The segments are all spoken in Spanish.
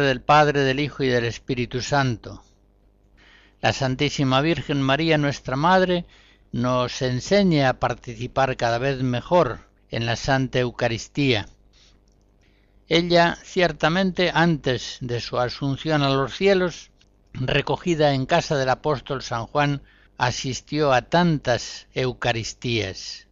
Del Padre, del Hijo y del Espíritu Santo. La Santísima Virgen María, nuestra Madre, nos enseña a participar cada vez mejor en la Santa Eucaristía. Ella, ciertamente, antes de su asunción a los cielos, recogida en casa del apóstol San Juan, asistió a tantas Eucaristías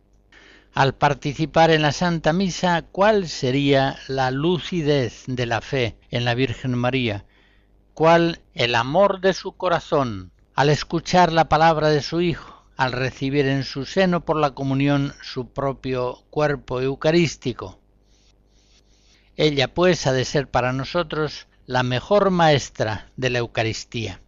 al participar en la Santa Misa, ¿cuál sería la lucidez de la fe en la Virgen María? ¿Cuál el amor de su corazón al escuchar la palabra de su Hijo, al recibir en su seno por la comunión su propio cuerpo eucarístico? Ella pues ha de ser para nosotros la mejor maestra de la Eucaristía.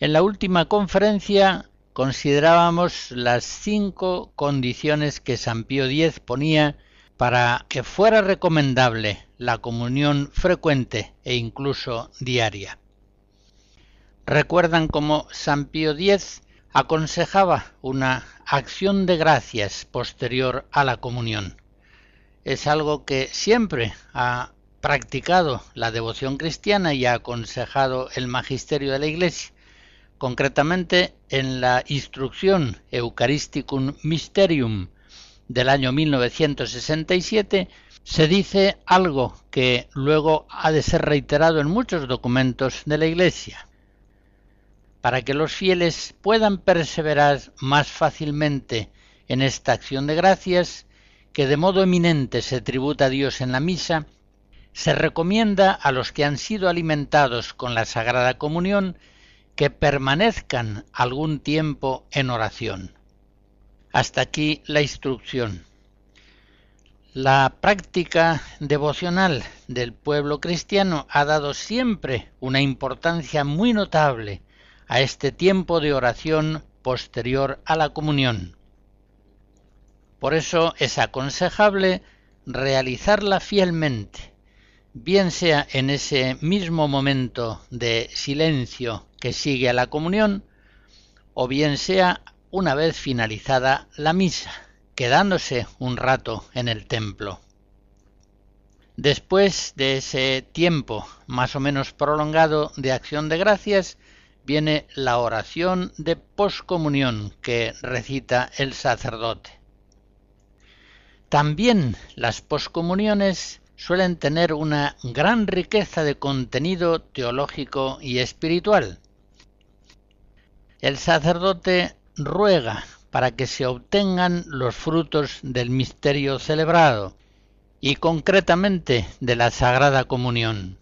En la última conferencia considerábamos las cinco condiciones que San Pío X ponía para que fuera recomendable la comunión frecuente e incluso diaria. Recuerdan cómo San Pío X aconsejaba una acción de gracias posterior a la comunión. Es algo que siempre ha practicado la devoción cristiana y ha aconsejado el magisterio de la Iglesia, concretamente en la Instrucción Eucharisticum Mysterium del año 1967, se dice algo que luego ha de ser reiterado en muchos documentos de la Iglesia. Para que los fieles puedan perseverar más fácilmente en esta acción de gracias, que de modo eminente se tributa a Dios en la misa, se recomienda a los que han sido alimentados con la Sagrada Comunión que permanezcan algún tiempo en oración. Hasta aquí la instrucción. La práctica devocional del pueblo cristiano ha dado siempre una importancia muy notable a este tiempo de oración posterior a la comunión. Por eso es aconsejable realizarla fielmente, bien sea en ese mismo momento de silencio que sigue a la comunión, o bien sea una vez finalizada la misa, quedándose un rato en el templo. Después de ese tiempo más o menos prolongado de acción de gracias, viene la oración de poscomunión que recita el sacerdote. También las poscomuniones suelen tener una gran riqueza de contenido teológico y espiritual, el sacerdote ruega para que se obtengan los frutos del misterio celebrado y concretamente de la Sagrada Comunión.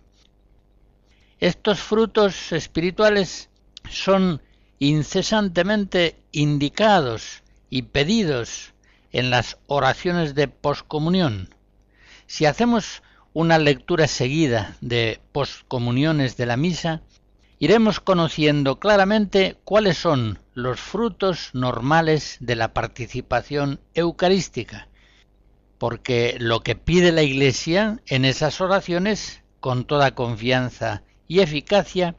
Estos frutos espirituales son incesantemente indicados y pedidos en las oraciones de poscomunión. Si hacemos una lectura seguida de poscomuniones de la misa, iremos conociendo claramente cuáles son los frutos normales de la participación eucarística, porque lo que pide la Iglesia en esas oraciones, con toda confianza y eficacia,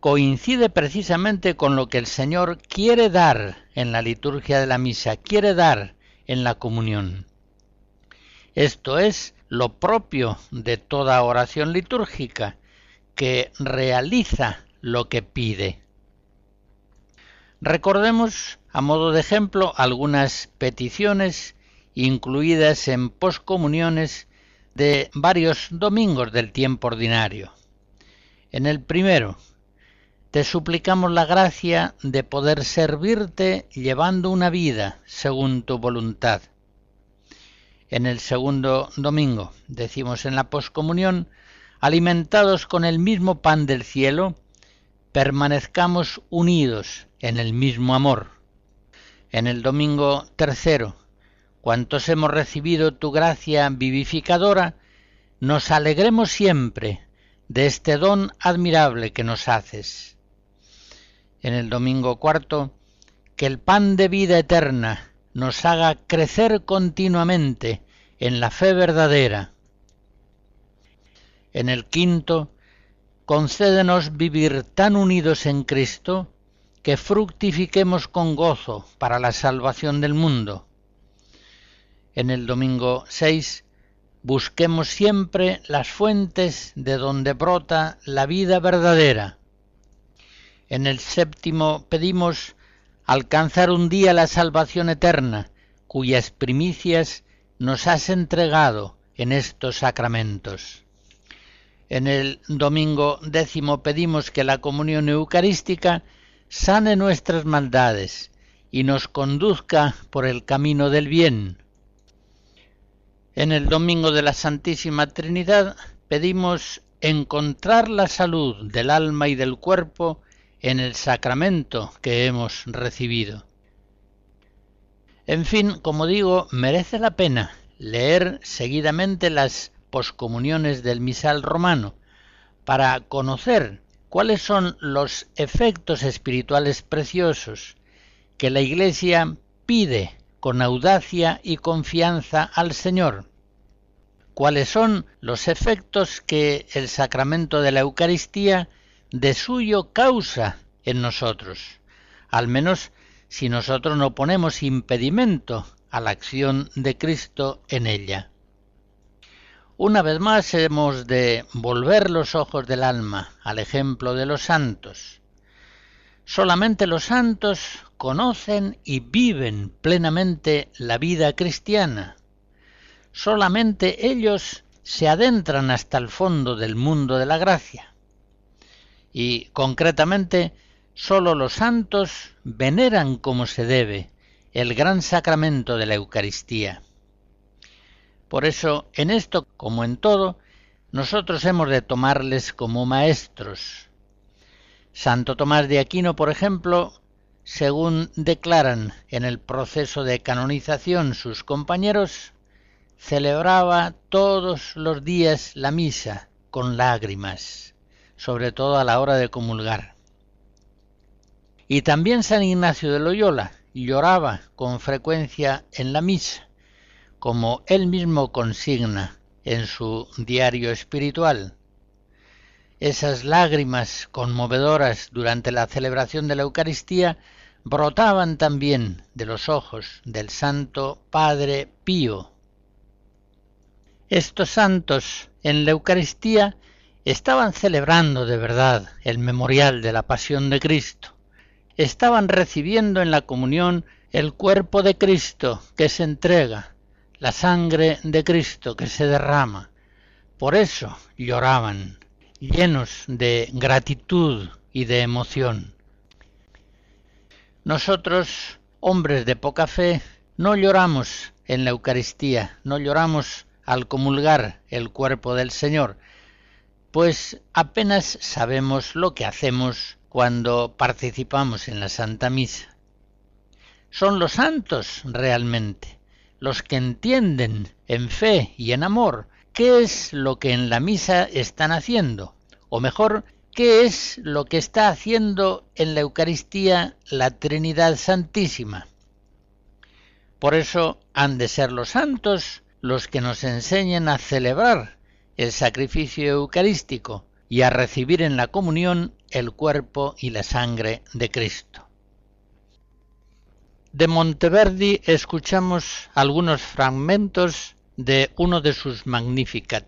coincide precisamente con lo que el Señor quiere dar en la liturgia de la misa, quiere dar en la comunión. Esto es lo propio de toda oración litúrgica, que realiza lo que pide. Recordemos, a modo de ejemplo, algunas peticiones incluidas en poscomuniones de varios domingos del tiempo ordinario. En el primero, te suplicamos la gracia de poder servirte llevando una vida según tu voluntad. En el segundo domingo, decimos en la poscomunión, alimentados con el mismo pan del cielo, permanezcamos unidos en el mismo amor. En el domingo tercero, cuantos hemos recibido tu gracia vivificadora, nos alegremos siempre de este don admirable que nos haces. En el domingo cuarto, que el pan de vida eterna nos haga crecer continuamente en la fe verdadera. En el quinto, concédenos vivir tan unidos en Cristo que fructifiquemos con gozo para la salvación del mundo. En el domingo 6, busquemos siempre las fuentes de donde brota la vida verdadera. En el séptimo pedimos alcanzar un día la salvación eterna, cuyas primicias nos has entregado en estos sacramentos. En el domingo décimo pedimos que la comunión eucarística sane nuestras maldades y nos conduzca por el camino del bien. En el domingo de la Santísima Trinidad pedimos encontrar la salud del alma y del cuerpo en el sacramento que hemos recibido. En fin, como digo, merece la pena leer seguidamente las poscomuniones del misal romano para conocer cuáles son los efectos espirituales preciosos que la Iglesia pide con audacia y confianza al Señor. ¿Cuáles son los efectos que el sacramento de la Eucaristía de suyo causa en nosotros? Al menos si nosotros no ponemos impedimento a la acción de Cristo en ella. Una vez más hemos de volver los ojos del alma al ejemplo de los santos. Solamente los santos conocen y viven plenamente la vida cristiana. Solamente ellos se adentran hasta el fondo del mundo de la gracia. Y concretamente, sólo los santos veneran como se debe el gran sacramento de la Eucaristía. Por eso, en esto como en todo, nosotros hemos de tomarles como maestros. Santo Tomás de Aquino, por ejemplo, según declaran en el proceso de canonización sus compañeros, celebraba todos los días la misa con lágrimas, sobre todo a la hora de comulgar. Y también San Ignacio de Loyola lloraba con frecuencia en la misa como él mismo consigna en su diario espiritual. Esas lágrimas conmovedoras durante la celebración de la Eucaristía brotaban también de los ojos del Santo Padre Pío. Estos santos en la Eucaristía estaban celebrando de verdad el memorial de la pasión de Cristo. Estaban recibiendo en la comunión el cuerpo de Cristo que se entrega la sangre de Cristo que se derrama. Por eso lloraban, llenos de gratitud y de emoción. Nosotros, hombres de poca fe, no lloramos en la Eucaristía, no lloramos al comulgar el cuerpo del Señor, pues apenas sabemos lo que hacemos cuando participamos en la Santa Misa. Son los santos realmente los que entienden en fe y en amor qué es lo que en la misa están haciendo, o mejor, qué es lo que está haciendo en la Eucaristía la Trinidad Santísima. Por eso han de ser los santos los que nos enseñen a celebrar el sacrificio eucarístico y a recibir en la comunión el cuerpo y la sangre de Cristo. De Monteverdi escuchamos algunos fragmentos de uno de sus Magnificat.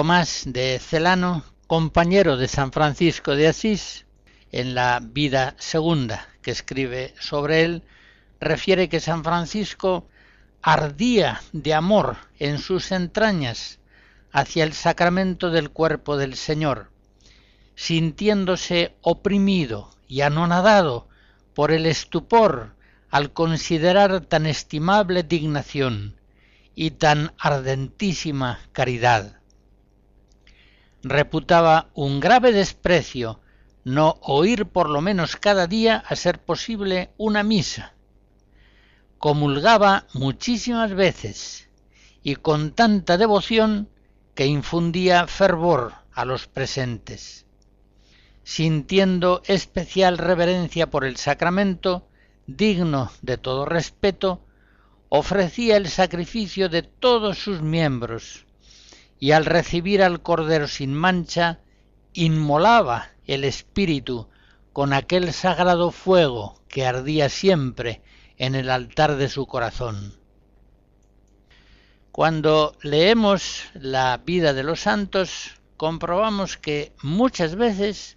Tomás de Celano, compañero de San Francisco de Asís, en la vida segunda que escribe sobre él, refiere que San Francisco ardía de amor en sus entrañas hacia el sacramento del cuerpo del Señor, sintiéndose oprimido y anonadado por el estupor al considerar tan estimable dignación y tan ardentísima caridad reputaba un grave desprecio no oír por lo menos cada día a ser posible una misa. Comulgaba muchísimas veces y con tanta devoción que infundía fervor a los presentes. Sintiendo especial reverencia por el sacramento, digno de todo respeto, ofrecía el sacrificio de todos sus miembros, y al recibir al Cordero sin mancha, inmolaba el espíritu con aquel sagrado fuego que ardía siempre en el altar de su corazón. Cuando leemos la vida de los santos, comprobamos que muchas veces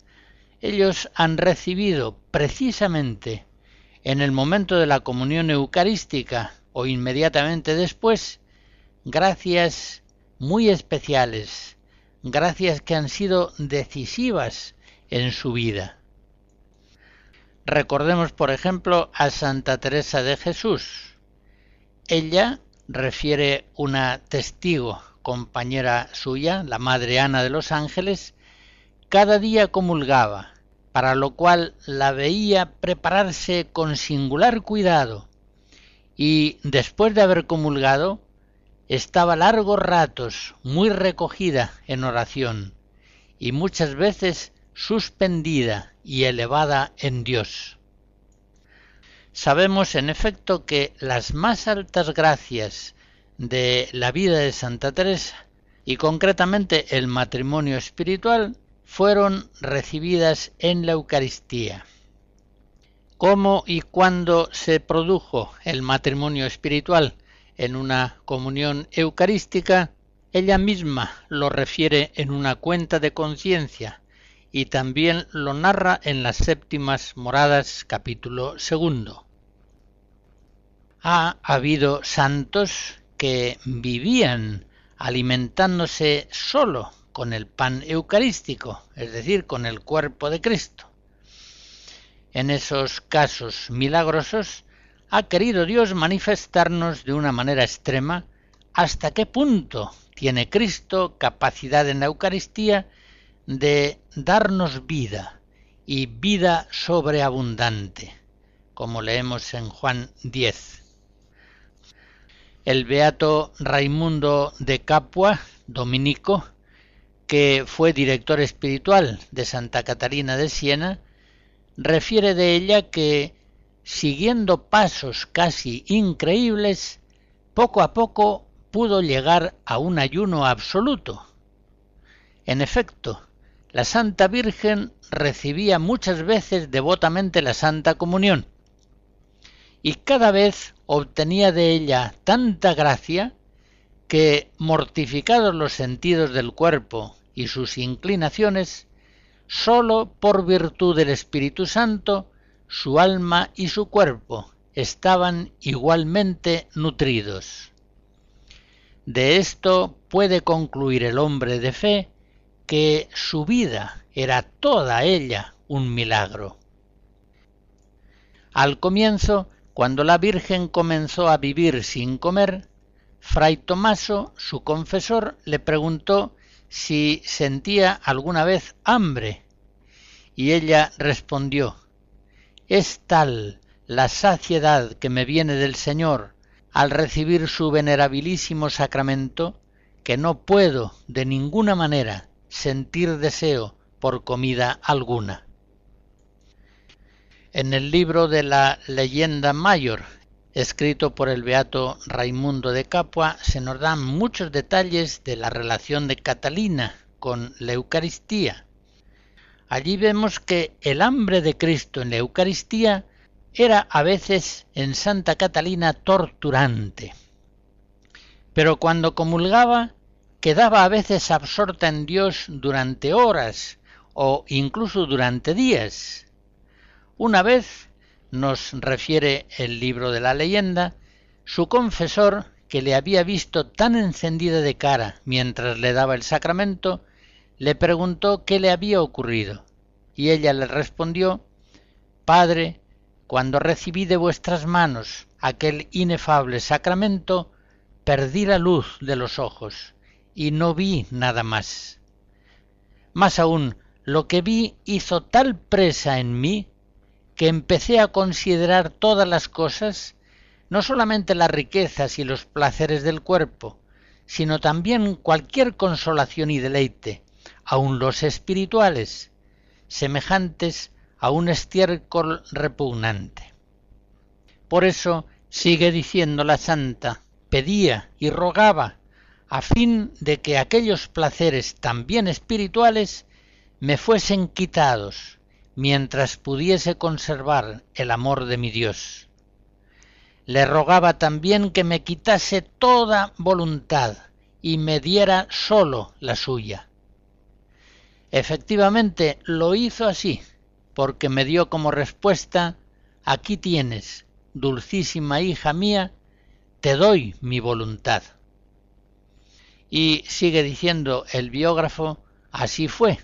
ellos han recibido precisamente en el momento de la comunión eucarística o inmediatamente después, gracias muy especiales, gracias que han sido decisivas en su vida. Recordemos, por ejemplo, a Santa Teresa de Jesús. Ella refiere una testigo, compañera suya, la Madre Ana de los Ángeles, cada día comulgaba, para lo cual la veía prepararse con singular cuidado, y después de haber comulgado, estaba largos ratos muy recogida en oración y muchas veces suspendida y elevada en Dios. Sabemos en efecto que las más altas gracias de la vida de Santa Teresa y concretamente el matrimonio espiritual fueron recibidas en la Eucaristía. ¿Cómo y cuándo se produjo el matrimonio espiritual? En una comunión eucarística, ella misma lo refiere en una cuenta de conciencia y también lo narra en las séptimas moradas capítulo segundo. Ha habido santos que vivían alimentándose solo con el pan eucarístico, es decir, con el cuerpo de Cristo. En esos casos milagrosos ha querido Dios manifestarnos de una manera extrema hasta qué punto tiene Cristo capacidad en la Eucaristía de darnos vida y vida sobreabundante, como leemos en Juan 10. El beato Raimundo de Capua, dominico, que fue director espiritual de Santa Catarina de Siena, refiere de ella que siguiendo pasos casi increíbles, poco a poco pudo llegar a un ayuno absoluto. En efecto, la Santa Virgen recibía muchas veces devotamente la Santa Comunión, y cada vez obtenía de ella tanta gracia que, mortificados los sentidos del cuerpo y sus inclinaciones, sólo por virtud del Espíritu Santo su alma y su cuerpo estaban igualmente nutridos. De esto puede concluir el hombre de fe que su vida era toda ella un milagro. Al comienzo, cuando la Virgen comenzó a vivir sin comer, Fray Tomaso, su confesor, le preguntó si sentía alguna vez hambre, y ella respondió es tal la saciedad que me viene del Señor al recibir su venerabilísimo sacramento que no puedo de ninguna manera sentir deseo por comida alguna. En el libro de la leyenda mayor, escrito por el beato Raimundo de Capua, se nos dan muchos detalles de la relación de Catalina con la Eucaristía. Allí vemos que el hambre de Cristo en la Eucaristía era a veces en Santa Catalina torturante. Pero cuando comulgaba quedaba a veces absorta en Dios durante horas o incluso durante días. Una vez, nos refiere el libro de la leyenda, su confesor, que le había visto tan encendida de cara mientras le daba el sacramento, le preguntó qué le había ocurrido, y ella le respondió Padre, cuando recibí de vuestras manos aquel inefable sacramento, perdí la luz de los ojos y no vi nada más. Más aún, lo que vi hizo tal presa en mí que empecé a considerar todas las cosas, no solamente las riquezas y los placeres del cuerpo, sino también cualquier consolación y deleite, aun los espirituales, semejantes a un estiércol repugnante. Por eso sigue diciendo la santa, pedía y rogaba a fin de que aquellos placeres también espirituales me fuesen quitados mientras pudiese conservar el amor de mi Dios. Le rogaba también que me quitase toda voluntad y me diera sólo la suya. Efectivamente lo hizo así, porque me dio como respuesta Aquí tienes, dulcísima hija mía, te doy mi voluntad. Y sigue diciendo el biógrafo, así fue,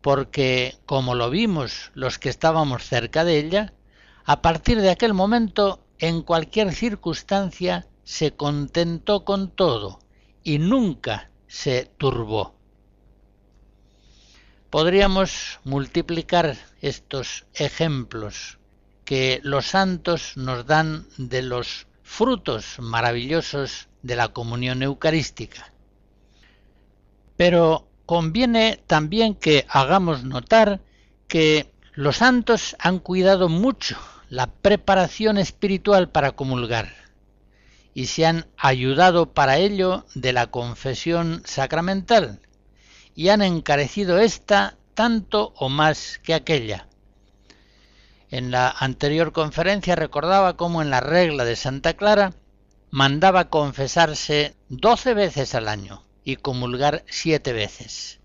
porque, como lo vimos los que estábamos cerca de ella, a partir de aquel momento, en cualquier circunstancia, se contentó con todo y nunca se turbó. Podríamos multiplicar estos ejemplos que los santos nos dan de los frutos maravillosos de la comunión eucarística. Pero conviene también que hagamos notar que los santos han cuidado mucho la preparación espiritual para comulgar y se han ayudado para ello de la confesión sacramental y han encarecido ésta tanto o más que aquella. En la anterior conferencia recordaba cómo en la regla de Santa Clara mandaba confesarse doce veces al año y comulgar siete veces.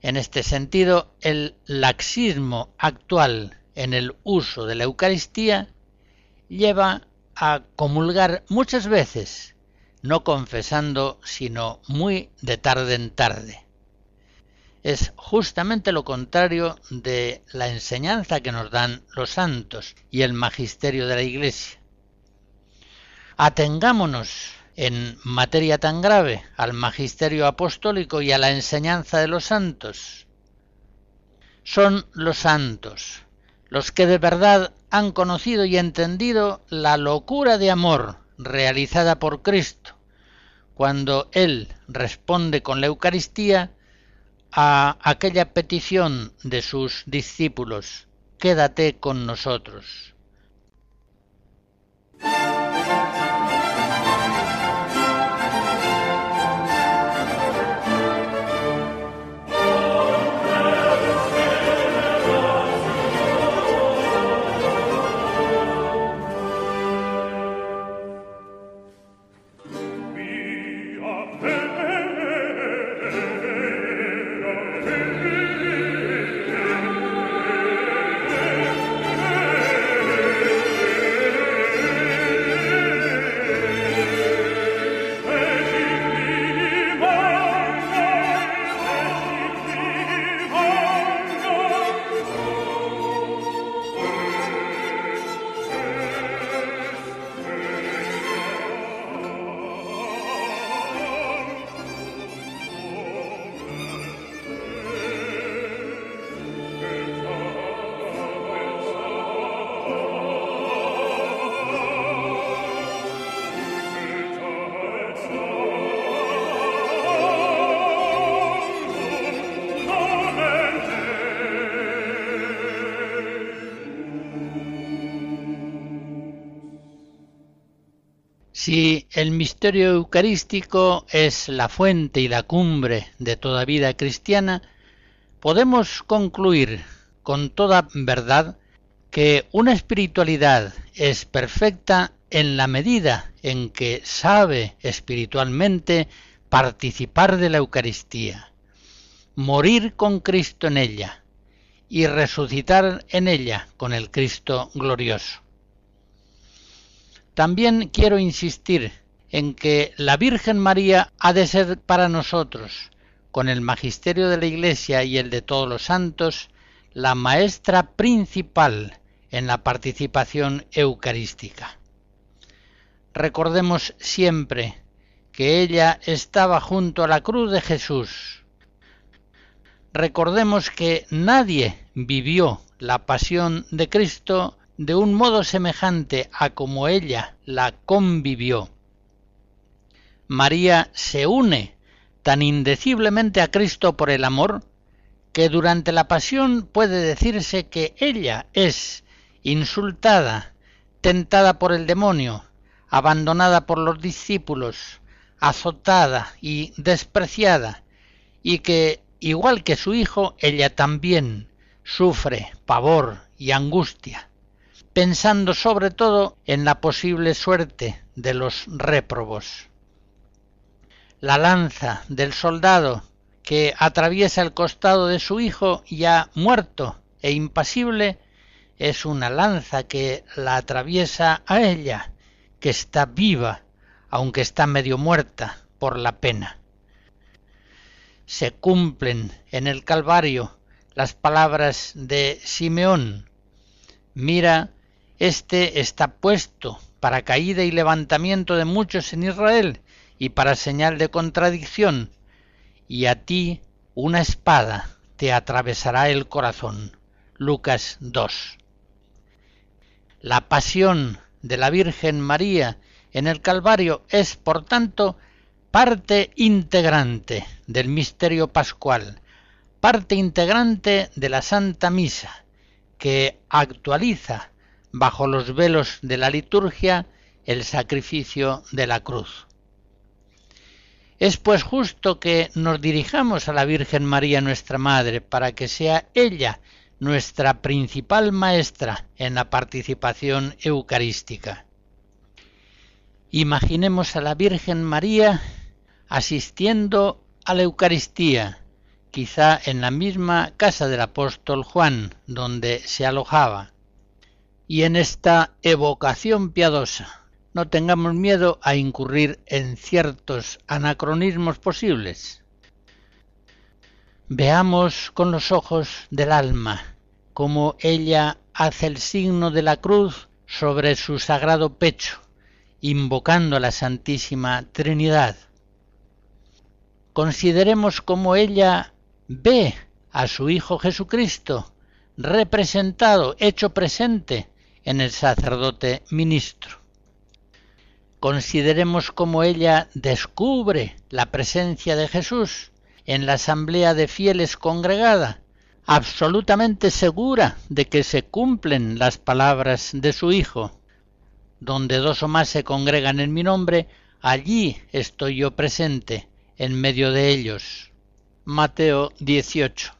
En este sentido, el laxismo actual en el uso de la Eucaristía lleva a comulgar muchas veces, no confesando, sino muy de tarde en tarde. Es justamente lo contrario de la enseñanza que nos dan los santos y el magisterio de la Iglesia. Atengámonos en materia tan grave al magisterio apostólico y a la enseñanza de los santos? Son los santos, los que de verdad han conocido y entendido la locura de amor realizada por Cristo, cuando Él responde con la Eucaristía a aquella petición de sus discípulos, quédate con nosotros. El misterio eucarístico es la fuente y la cumbre de toda vida cristiana, podemos concluir con toda verdad que una espiritualidad es perfecta en la medida en que sabe espiritualmente participar de la Eucaristía, morir con Cristo en ella y resucitar en ella con el Cristo glorioso. También quiero insistir en que la Virgen María ha de ser para nosotros, con el magisterio de la Iglesia y el de todos los santos, la maestra principal en la participación eucarística. Recordemos siempre que ella estaba junto a la cruz de Jesús. Recordemos que nadie vivió la pasión de Cristo de un modo semejante a como ella la convivió. María se une tan indeciblemente a Cristo por el amor que durante la pasión puede decirse que ella es insultada, tentada por el demonio, abandonada por los discípulos, azotada y despreciada, y que, igual que su hijo, ella también sufre pavor y angustia pensando sobre todo en la posible suerte de los réprobos. La lanza del soldado que atraviesa el costado de su hijo ya muerto e impasible es una lanza que la atraviesa a ella, que está viva, aunque está medio muerta por la pena. Se cumplen en el Calvario las palabras de Simeón. Mira este está puesto para caída y levantamiento de muchos en Israel y para señal de contradicción, y a ti una espada te atravesará el corazón. Lucas 2. La pasión de la Virgen María en el Calvario es, por tanto, parte integrante del misterio pascual, parte integrante de la Santa Misa, que actualiza bajo los velos de la liturgia el sacrificio de la cruz. Es pues justo que nos dirijamos a la Virgen María nuestra Madre para que sea ella nuestra principal maestra en la participación eucarística. Imaginemos a la Virgen María asistiendo a la Eucaristía, quizá en la misma casa del apóstol Juan, donde se alojaba y en esta evocación piadosa no tengamos miedo a incurrir en ciertos anacronismos posibles. Veamos con los ojos del alma cómo ella hace el signo de la cruz sobre su sagrado pecho, invocando a la Santísima Trinidad. Consideremos cómo ella ve a su Hijo Jesucristo representado, hecho presente en el sacerdote ministro. Consideremos cómo ella descubre la presencia de Jesús en la asamblea de fieles congregada, absolutamente segura de que se cumplen las palabras de su Hijo. Donde dos o más se congregan en mi nombre, allí estoy yo presente, en medio de ellos. Mateo 18.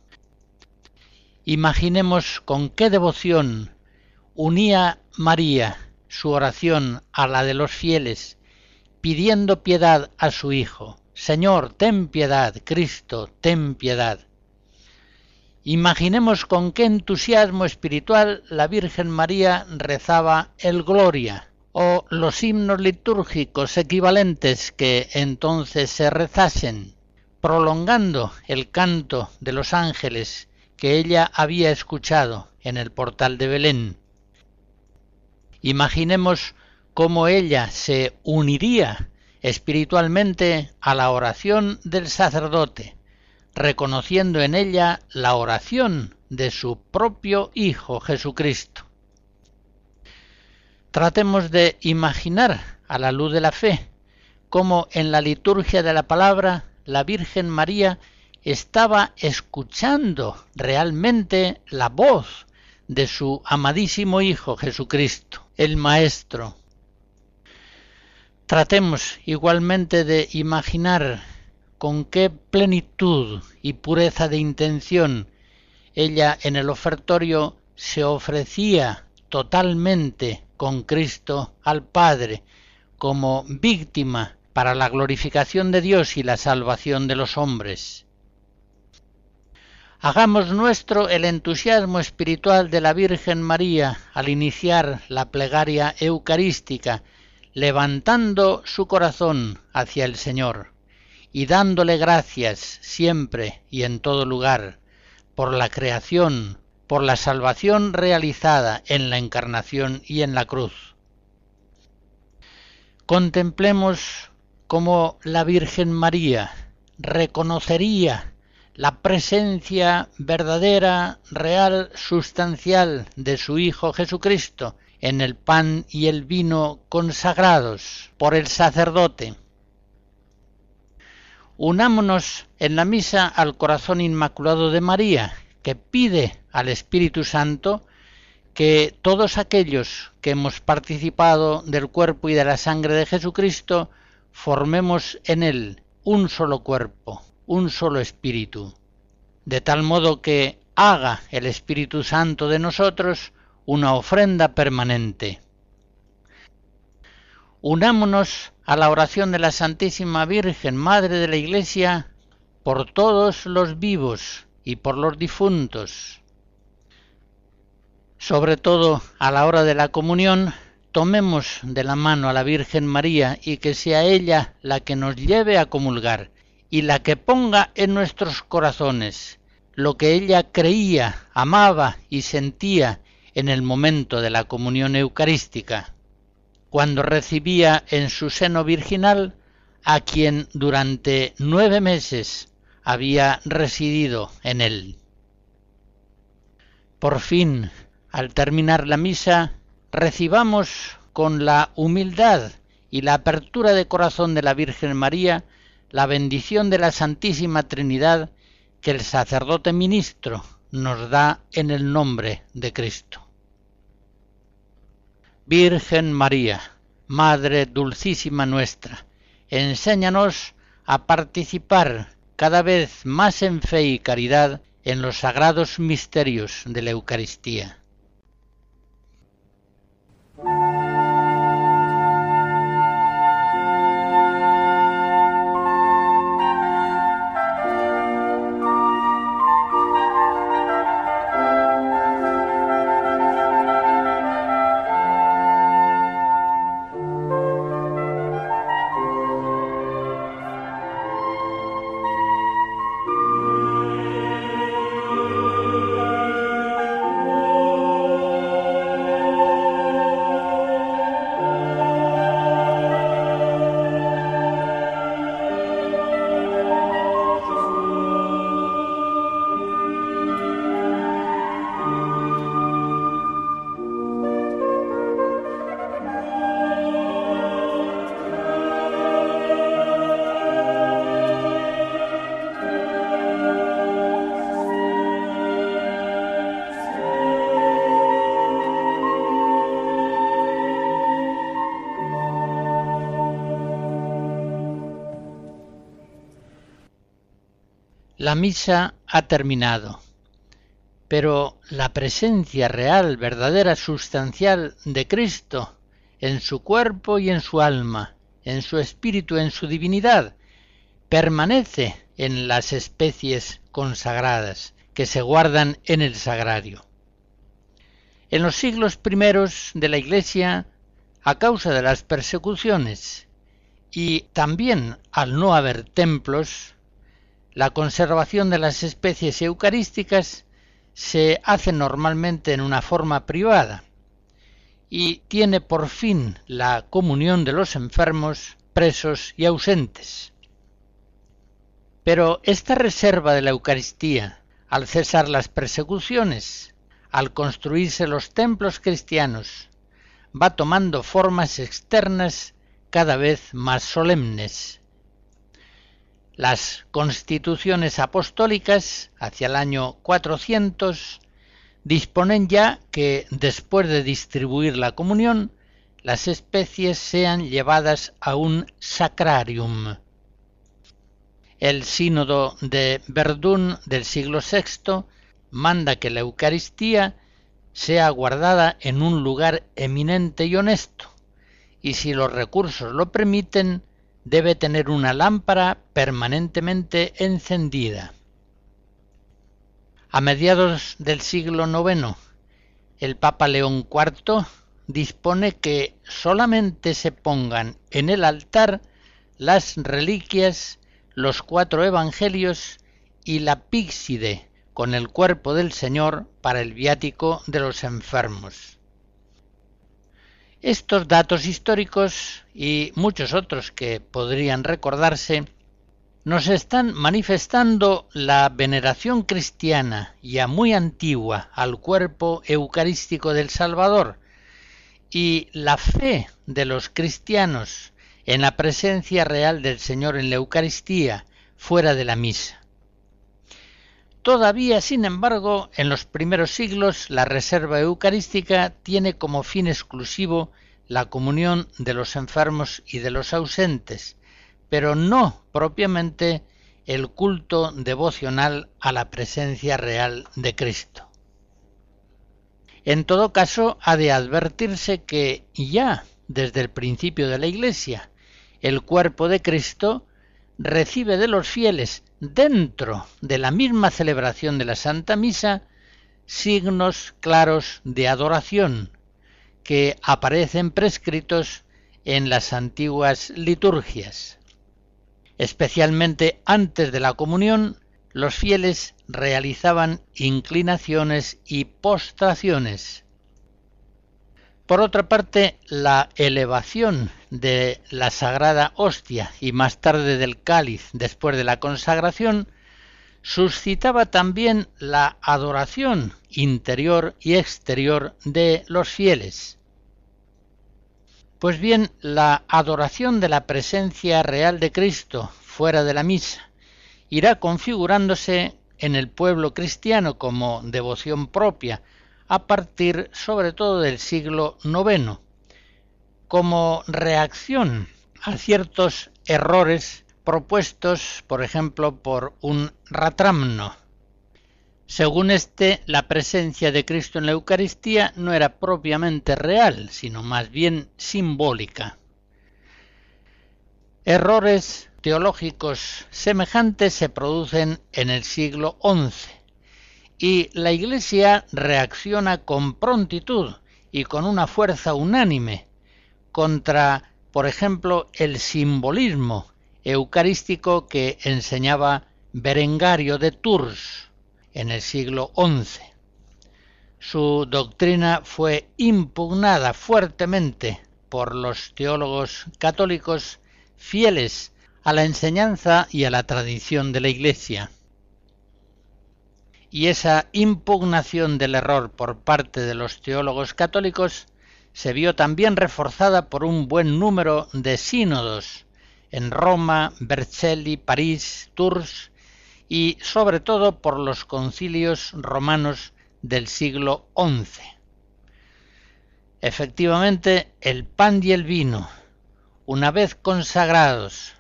Imaginemos con qué devoción unía María su oración a la de los fieles, pidiendo piedad a su Hijo. Señor, ten piedad, Cristo, ten piedad. Imaginemos con qué entusiasmo espiritual la Virgen María rezaba el Gloria o los himnos litúrgicos equivalentes que entonces se rezasen, prolongando el canto de los ángeles que ella había escuchado en el portal de Belén. Imaginemos cómo ella se uniría espiritualmente a la oración del sacerdote, reconociendo en ella la oración de su propio Hijo Jesucristo. Tratemos de imaginar a la luz de la fe cómo en la liturgia de la palabra la Virgen María estaba escuchando realmente la voz de su amadísimo Hijo Jesucristo el Maestro. Tratemos igualmente de imaginar con qué plenitud y pureza de intención ella en el ofertorio se ofrecía totalmente con Cristo al Padre como víctima para la glorificación de Dios y la salvación de los hombres. Hagamos nuestro el entusiasmo espiritual de la Virgen María al iniciar la plegaria eucarística, levantando su corazón hacia el Señor y dándole gracias siempre y en todo lugar por la creación, por la salvación realizada en la encarnación y en la cruz. Contemplemos cómo la Virgen María reconocería la presencia verdadera, real, sustancial de su Hijo Jesucristo en el pan y el vino consagrados por el sacerdote. Unámonos en la misa al corazón inmaculado de María, que pide al Espíritu Santo que todos aquellos que hemos participado del cuerpo y de la sangre de Jesucristo formemos en él un solo cuerpo, un solo espíritu, de tal modo que haga el Espíritu Santo de nosotros una ofrenda permanente. Unámonos a la oración de la Santísima Virgen, Madre de la Iglesia, por todos los vivos y por los difuntos. Sobre todo a la hora de la comunión, tomemos de la mano a la Virgen María y que sea ella la que nos lleve a comulgar y la que ponga en nuestros corazones lo que ella creía, amaba y sentía en el momento de la comunión eucarística, cuando recibía en su seno virginal a quien durante nueve meses había residido en él. Por fin, al terminar la misa, recibamos con la humildad y la apertura de corazón de la Virgen María la bendición de la Santísima Trinidad que el sacerdote ministro nos da en el nombre de Cristo. Virgen María, Madre Dulcísima nuestra, enséñanos a participar cada vez más en fe y caridad en los sagrados misterios de la Eucaristía. La misa ha terminado, pero la presencia real, verdadera, sustancial de Cristo en su cuerpo y en su alma, en su espíritu, en su divinidad, permanece en las especies consagradas que se guardan en el sagrario. En los siglos primeros de la Iglesia, a causa de las persecuciones y también al no haber templos, la conservación de las especies eucarísticas se hace normalmente en una forma privada y tiene por fin la comunión de los enfermos, presos y ausentes. Pero esta reserva de la Eucaristía, al cesar las persecuciones, al construirse los templos cristianos, va tomando formas externas cada vez más solemnes las constituciones apostólicas, hacia el año 400, disponen ya que, después de distribuir la comunión, las especies sean llevadas a un sacrarium. El sínodo de Verdún del siglo VI manda que la Eucaristía sea guardada en un lugar eminente y honesto, y si los recursos lo permiten, debe tener una lámpara permanentemente encendida. A mediados del siglo IX, el Papa León IV dispone que solamente se pongan en el altar las reliquias, los cuatro evangelios y la píxide con el cuerpo del Señor para el viático de los enfermos. Estos datos históricos y muchos otros que podrían recordarse nos están manifestando la veneración cristiana ya muy antigua al cuerpo eucarístico del Salvador y la fe de los cristianos en la presencia real del Señor en la Eucaristía fuera de la misa. Todavía, sin embargo, en los primeros siglos la reserva eucarística tiene como fin exclusivo la comunión de los enfermos y de los ausentes, pero no propiamente el culto devocional a la presencia real de Cristo. En todo caso, ha de advertirse que ya desde el principio de la Iglesia, el cuerpo de Cristo recibe de los fieles dentro de la misma celebración de la Santa Misa signos claros de adoración que aparecen prescritos en las antiguas liturgias. Especialmente antes de la comunión, los fieles realizaban inclinaciones y postraciones. Por otra parte, la elevación de la sagrada hostia y más tarde del cáliz después de la consagración suscitaba también la adoración interior y exterior de los fieles. Pues bien, la adoración de la presencia real de Cristo fuera de la misa irá configurándose en el pueblo cristiano como devoción propia a partir sobre todo del siglo IX, como reacción a ciertos errores propuestos, por ejemplo, por un Ratramno. Según este, la presencia de Cristo en la Eucaristía no era propiamente real, sino más bien simbólica. Errores teológicos semejantes se producen en el siglo XI y la Iglesia reacciona con prontitud y con una fuerza unánime contra, por ejemplo, el simbolismo eucarístico que enseñaba Berengario de Tours en el siglo XI. Su doctrina fue impugnada fuertemente por los teólogos católicos fieles a la enseñanza y a la tradición de la Iglesia. Y esa impugnación del error por parte de los teólogos católicos se vio también reforzada por un buen número de sínodos en Roma, Vercelli, París, Tours y sobre todo por los concilios romanos del siglo XI. Efectivamente, el pan y el vino, una vez consagrados,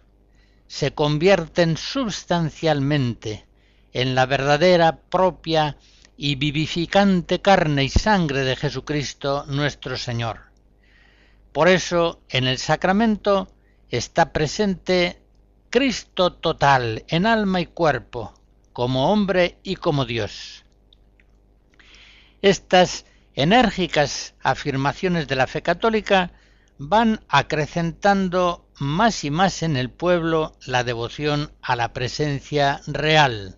se convierten sustancialmente en la verdadera, propia y vivificante carne y sangre de Jesucristo nuestro Señor. Por eso en el sacramento está presente Cristo total en alma y cuerpo, como hombre y como Dios. Estas enérgicas afirmaciones de la fe católica van acrecentando más y más en el pueblo la devoción a la presencia real.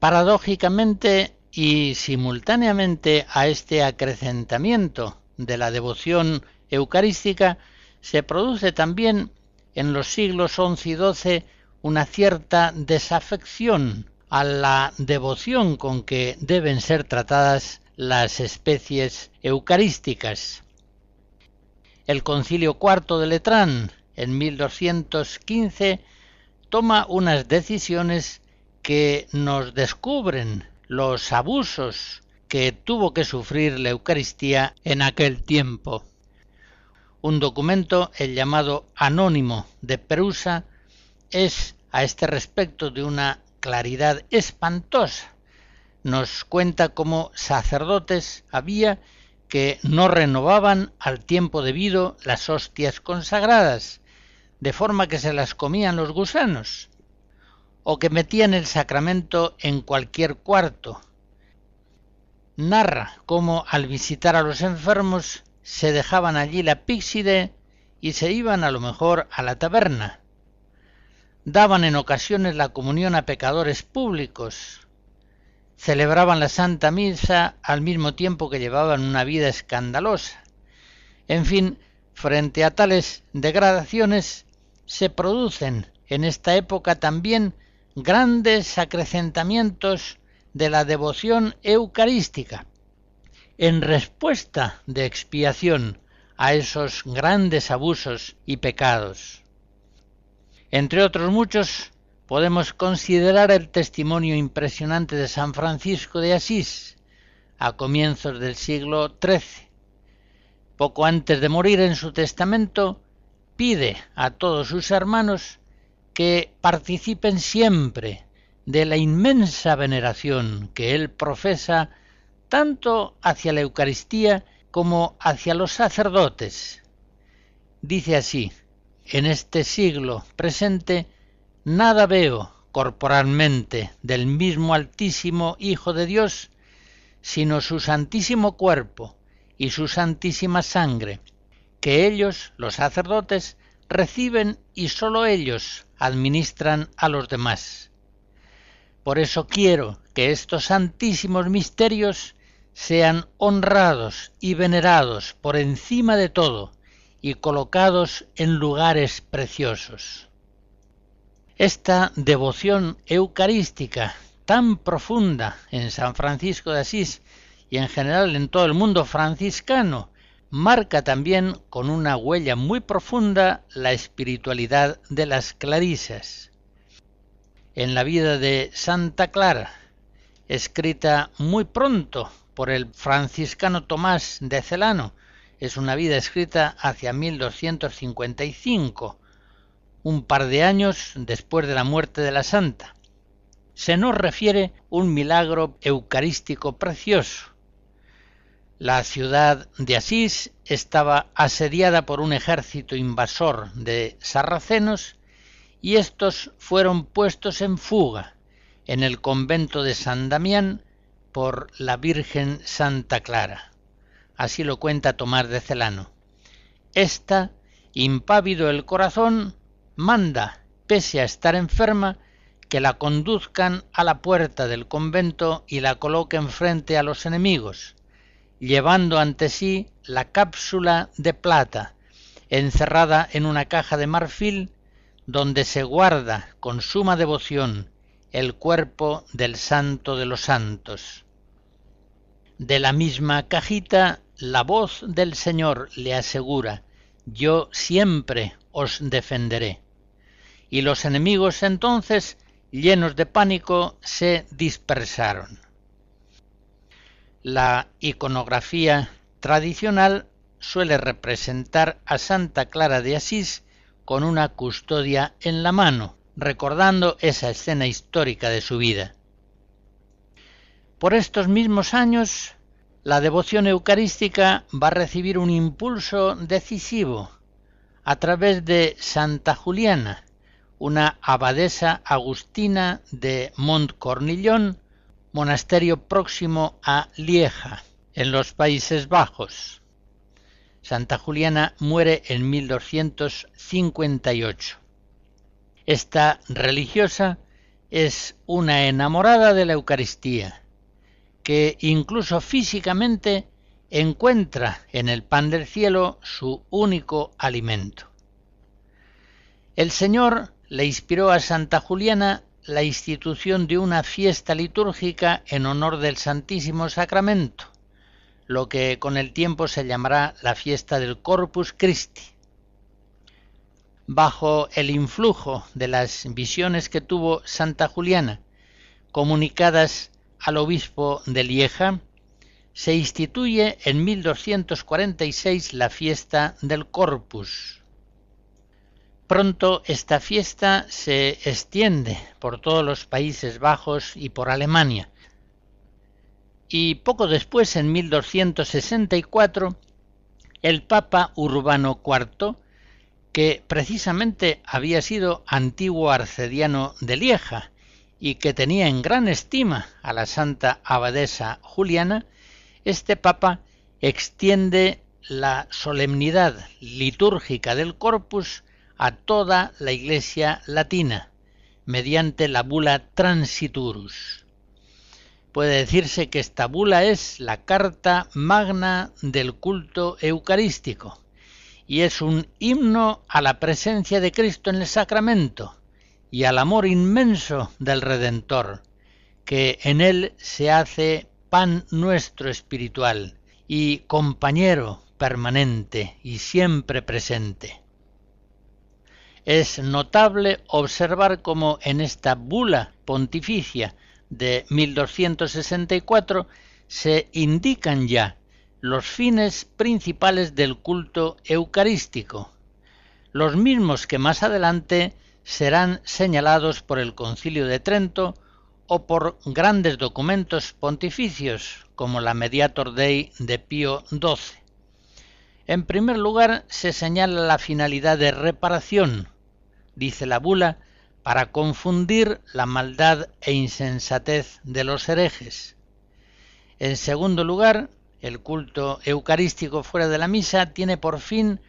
Paradójicamente y simultáneamente a este acrecentamiento de la devoción eucarística, se produce también en los siglos XI y XII una cierta desafección a la devoción con que deben ser tratadas las especies eucarísticas. El concilio cuarto de Letrán, en 1215, toma unas decisiones que nos descubren los abusos que tuvo que sufrir la Eucaristía en aquel tiempo. un documento, el llamado Anónimo de Perusa, es a este respecto de una claridad espantosa. Nos cuenta cómo sacerdotes había que no renovaban al tiempo debido las hostias consagradas, de forma que se las comían los gusanos, o que metían el sacramento en cualquier cuarto. Narra cómo al visitar a los enfermos se dejaban allí la píxide y se iban a lo mejor a la taberna. Daban en ocasiones la comunión a pecadores públicos. Celebraban la Santa Misa al mismo tiempo que llevaban una vida escandalosa. En fin, frente a tales degradaciones se producen en esta época también grandes acrecentamientos de la devoción eucarística en respuesta de expiación a esos grandes abusos y pecados. Entre otros muchos, podemos considerar el testimonio impresionante de San Francisco de Asís a comienzos del siglo XIII. Poco antes de morir en su testamento, pide a todos sus hermanos que participen siempre de la inmensa veneración que él profesa tanto hacia la Eucaristía como hacia los sacerdotes. Dice así, en este siglo presente nada veo corporalmente del mismo Altísimo Hijo de Dios, sino su santísimo cuerpo y su santísima sangre, que ellos, los sacerdotes, reciben y sólo ellos administran a los demás. Por eso quiero que estos santísimos misterios sean honrados y venerados por encima de todo y colocados en lugares preciosos. Esta devoción eucarística tan profunda en San Francisco de Asís y en general en todo el mundo franciscano marca también con una huella muy profunda la espiritualidad de las clarisas. En la vida de Santa Clara, escrita muy pronto por el franciscano Tomás de Celano. Es una vida escrita hacia 1255, un par de años después de la muerte de la santa. Se nos refiere un milagro eucarístico precioso. La ciudad de Asís estaba asediada por un ejército invasor de sarracenos y estos fueron puestos en fuga en el convento de San Damián por la Virgen Santa Clara. Así lo cuenta Tomás de Celano. Esta, impávido el corazón, manda, pese a estar enferma, que la conduzcan a la puerta del convento y la coloquen frente a los enemigos, llevando ante sí la cápsula de plata, encerrada en una caja de marfil, donde se guarda con suma devoción el cuerpo del santo de los santos. De la misma cajita, la voz del Señor le asegura, yo siempre os defenderé. Y los enemigos entonces, llenos de pánico, se dispersaron. La iconografía tradicional suele representar a Santa Clara de Asís con una custodia en la mano, recordando esa escena histórica de su vida. Por estos mismos años, la devoción eucarística va a recibir un impulso decisivo a través de Santa Juliana, una abadesa agustina de Montcornillon, monasterio próximo a Lieja, en los Países Bajos. Santa Juliana muere en 1258. Esta religiosa es una enamorada de la Eucaristía, que incluso físicamente encuentra en el pan del cielo su único alimento. El Señor le inspiró a Santa Juliana la institución de una fiesta litúrgica en honor del Santísimo Sacramento, lo que con el tiempo se llamará la fiesta del Corpus Christi bajo el influjo de las visiones que tuvo Santa Juliana, comunicadas al obispo de Lieja, se instituye en 1246 la fiesta del Corpus. Pronto esta fiesta se extiende por todos los Países Bajos y por Alemania. Y poco después, en 1264, el Papa Urbano IV, que precisamente había sido antiguo arcediano de Lieja y que tenía en gran estima a la santa abadesa Juliana, este Papa extiende la solemnidad litúrgica del corpus a toda la Iglesia latina, mediante la bula Transiturus. Puede decirse que esta bula es la carta magna del culto eucarístico y es un himno a la presencia de Cristo en el sacramento y al amor inmenso del Redentor, que en él se hace pan nuestro espiritual y compañero permanente y siempre presente. Es notable observar cómo en esta bula pontificia de 1264 se indican ya los fines principales del culto eucarístico, los mismos que más adelante serán señalados por el Concilio de Trento o por grandes documentos pontificios como la Mediator Dei de Pío XII. En primer lugar, se señala la finalidad de reparación, dice la bula, para confundir la maldad e insensatez de los herejes. En segundo lugar, el culto eucarístico fuera de la misa tiene por fin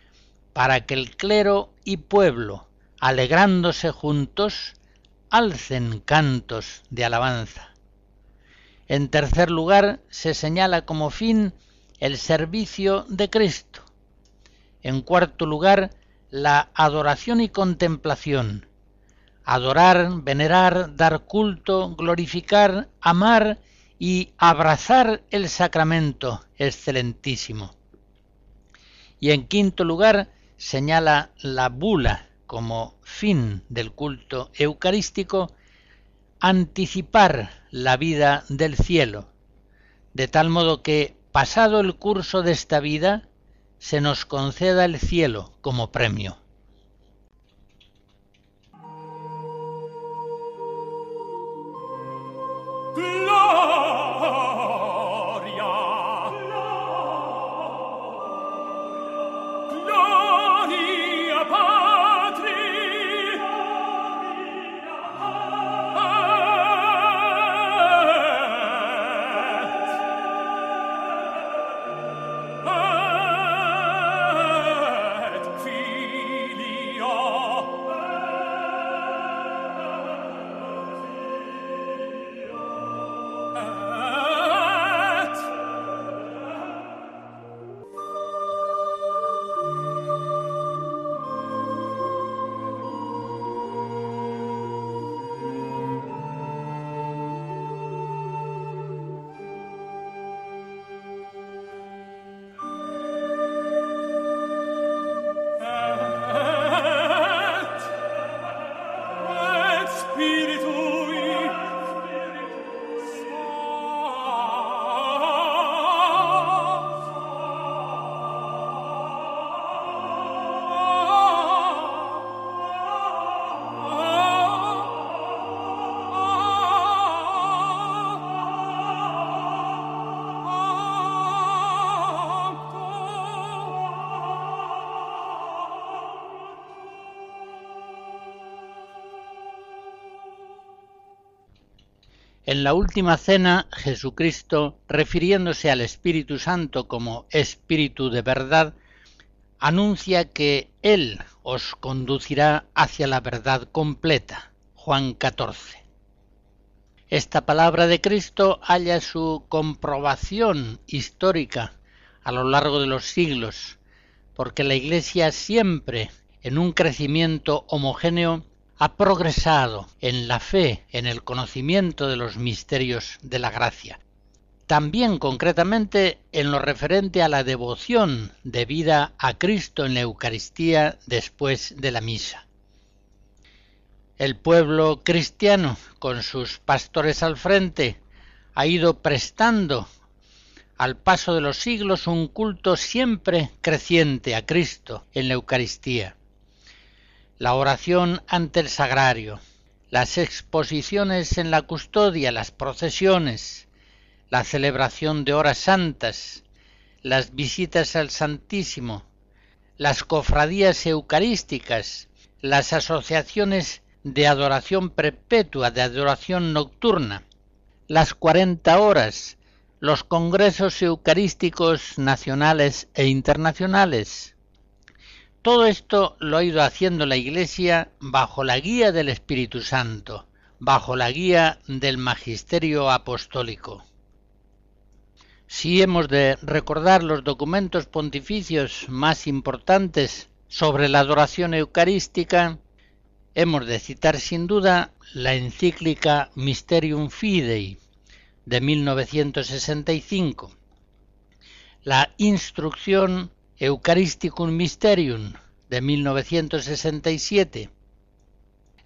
para que el clero y pueblo, alegrándose juntos, alcen cantos de alabanza. En tercer lugar, se señala como fin el servicio de Cristo. En cuarto lugar, la adoración y contemplación. Adorar, venerar, dar culto, glorificar, amar y abrazar el sacramento excelentísimo. Y en quinto lugar señala la bula como fin del culto eucarístico, anticipar la vida del cielo, de tal modo que, pasado el curso de esta vida, se nos conceda el cielo como premio. En la última cena, Jesucristo, refiriéndose al Espíritu Santo como Espíritu de verdad, anuncia que Él os conducirá hacia la verdad completa. Juan 14. Esta palabra de Cristo halla su comprobación histórica a lo largo de los siglos, porque la Iglesia siempre, en un crecimiento homogéneo, ha progresado en la fe, en el conocimiento de los misterios de la gracia. También concretamente en lo referente a la devoción debida a Cristo en la Eucaristía después de la misa. El pueblo cristiano, con sus pastores al frente, ha ido prestando al paso de los siglos un culto siempre creciente a Cristo en la Eucaristía. La oración ante el sagrario, las exposiciones en la custodia, las procesiones, la celebración de horas santas, las visitas al Santísimo, las cofradías eucarísticas, las asociaciones de adoración perpetua, de adoración nocturna, las cuarenta horas, los congresos eucarísticos nacionales e internacionales. Todo esto lo ha ido haciendo la Iglesia bajo la guía del Espíritu Santo, bajo la guía del Magisterio Apostólico. Si hemos de recordar los documentos pontificios más importantes sobre la adoración eucarística, hemos de citar sin duda la encíclica Mysterium Fidei, de 1965, la Instrucción Eucharisticum Mysterium de 1967.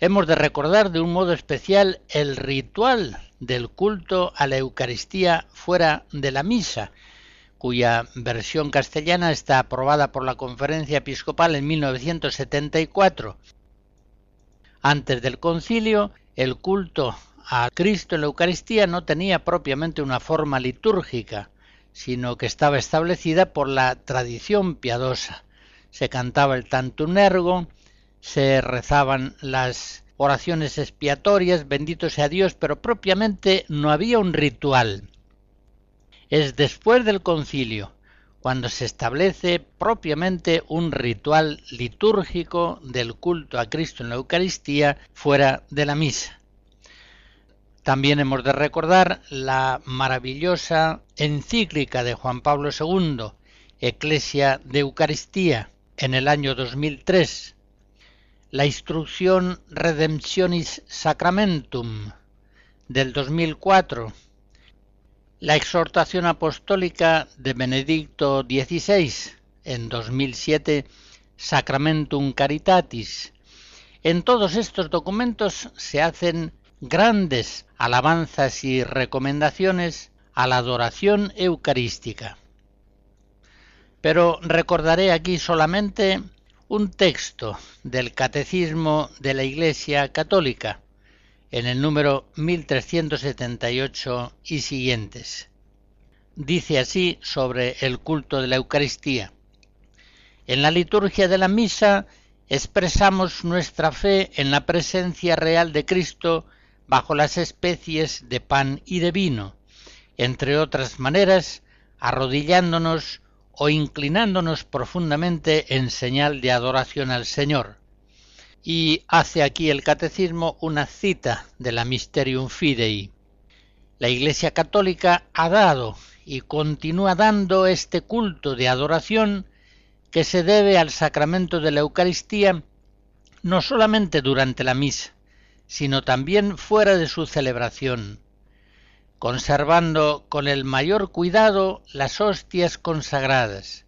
Hemos de recordar de un modo especial el ritual del culto a la Eucaristía fuera de la misa, cuya versión castellana está aprobada por la Conferencia Episcopal en 1974. Antes del concilio, el culto a Cristo en la Eucaristía no tenía propiamente una forma litúrgica, sino que estaba establecida por la tradición piadosa. Se cantaba el Tantum Ergo, se rezaban las oraciones expiatorias, bendito sea Dios, pero propiamente no había un ritual. Es después del concilio cuando se establece propiamente un ritual litúrgico del culto a Cristo en la Eucaristía fuera de la misa. También hemos de recordar la maravillosa encíclica de Juan Pablo II, Eclesia de Eucaristía, en el año 2003, la instrucción Redemptionis Sacramentum del 2004, la exhortación apostólica de Benedicto XVI en 2007, Sacramentum Caritatis. En todos estos documentos se hacen grandes alabanzas y recomendaciones a la adoración eucarística. Pero recordaré aquí solamente un texto del Catecismo de la Iglesia Católica, en el número 1378 y siguientes. Dice así sobre el culto de la Eucaristía. En la liturgia de la misa expresamos nuestra fe en la presencia real de Cristo bajo las especies de pan y de vino, entre otras maneras, arrodillándonos o inclinándonos profundamente en señal de adoración al Señor. Y hace aquí el catecismo una cita de la Mysterium Fidei. La Iglesia Católica ha dado y continúa dando este culto de adoración que se debe al sacramento de la Eucaristía no solamente durante la misa, sino también fuera de su celebración, conservando con el mayor cuidado las hostias consagradas,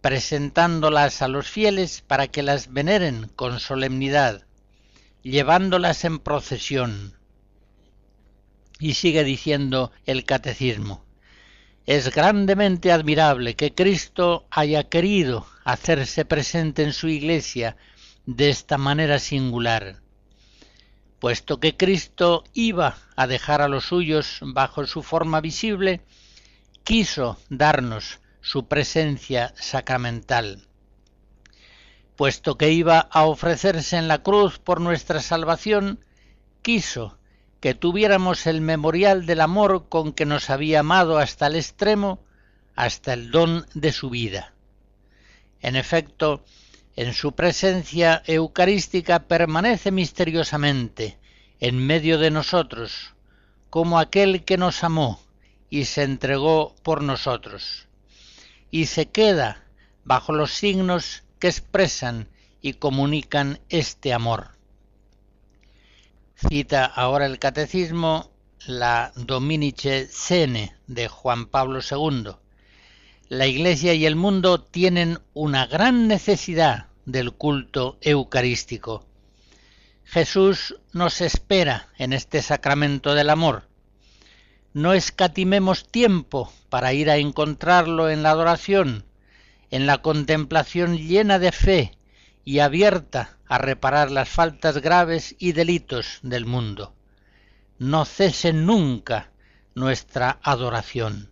presentándolas a los fieles para que las veneren con solemnidad, llevándolas en procesión. Y sigue diciendo el catecismo, es grandemente admirable que Cristo haya querido hacerse presente en su iglesia de esta manera singular puesto que Cristo iba a dejar a los suyos bajo su forma visible, quiso darnos su presencia sacramental. Puesto que iba a ofrecerse en la cruz por nuestra salvación, quiso que tuviéramos el memorial del amor con que nos había amado hasta el extremo, hasta el don de su vida. En efecto, en su presencia eucarística permanece misteriosamente en medio de nosotros, como aquel que nos amó y se entregó por nosotros, y se queda bajo los signos que expresan y comunican este amor. Cita ahora el catecismo la Dominice Cene de Juan Pablo II la Iglesia y el mundo tienen una gran necesidad del culto eucarístico. Jesús nos espera en este sacramento del amor. no escatimemos tiempo para ir a encontrarlo en la adoración, en la contemplación llena de fe y abierta a reparar las faltas graves y delitos del mundo. No cese nunca nuestra adoración.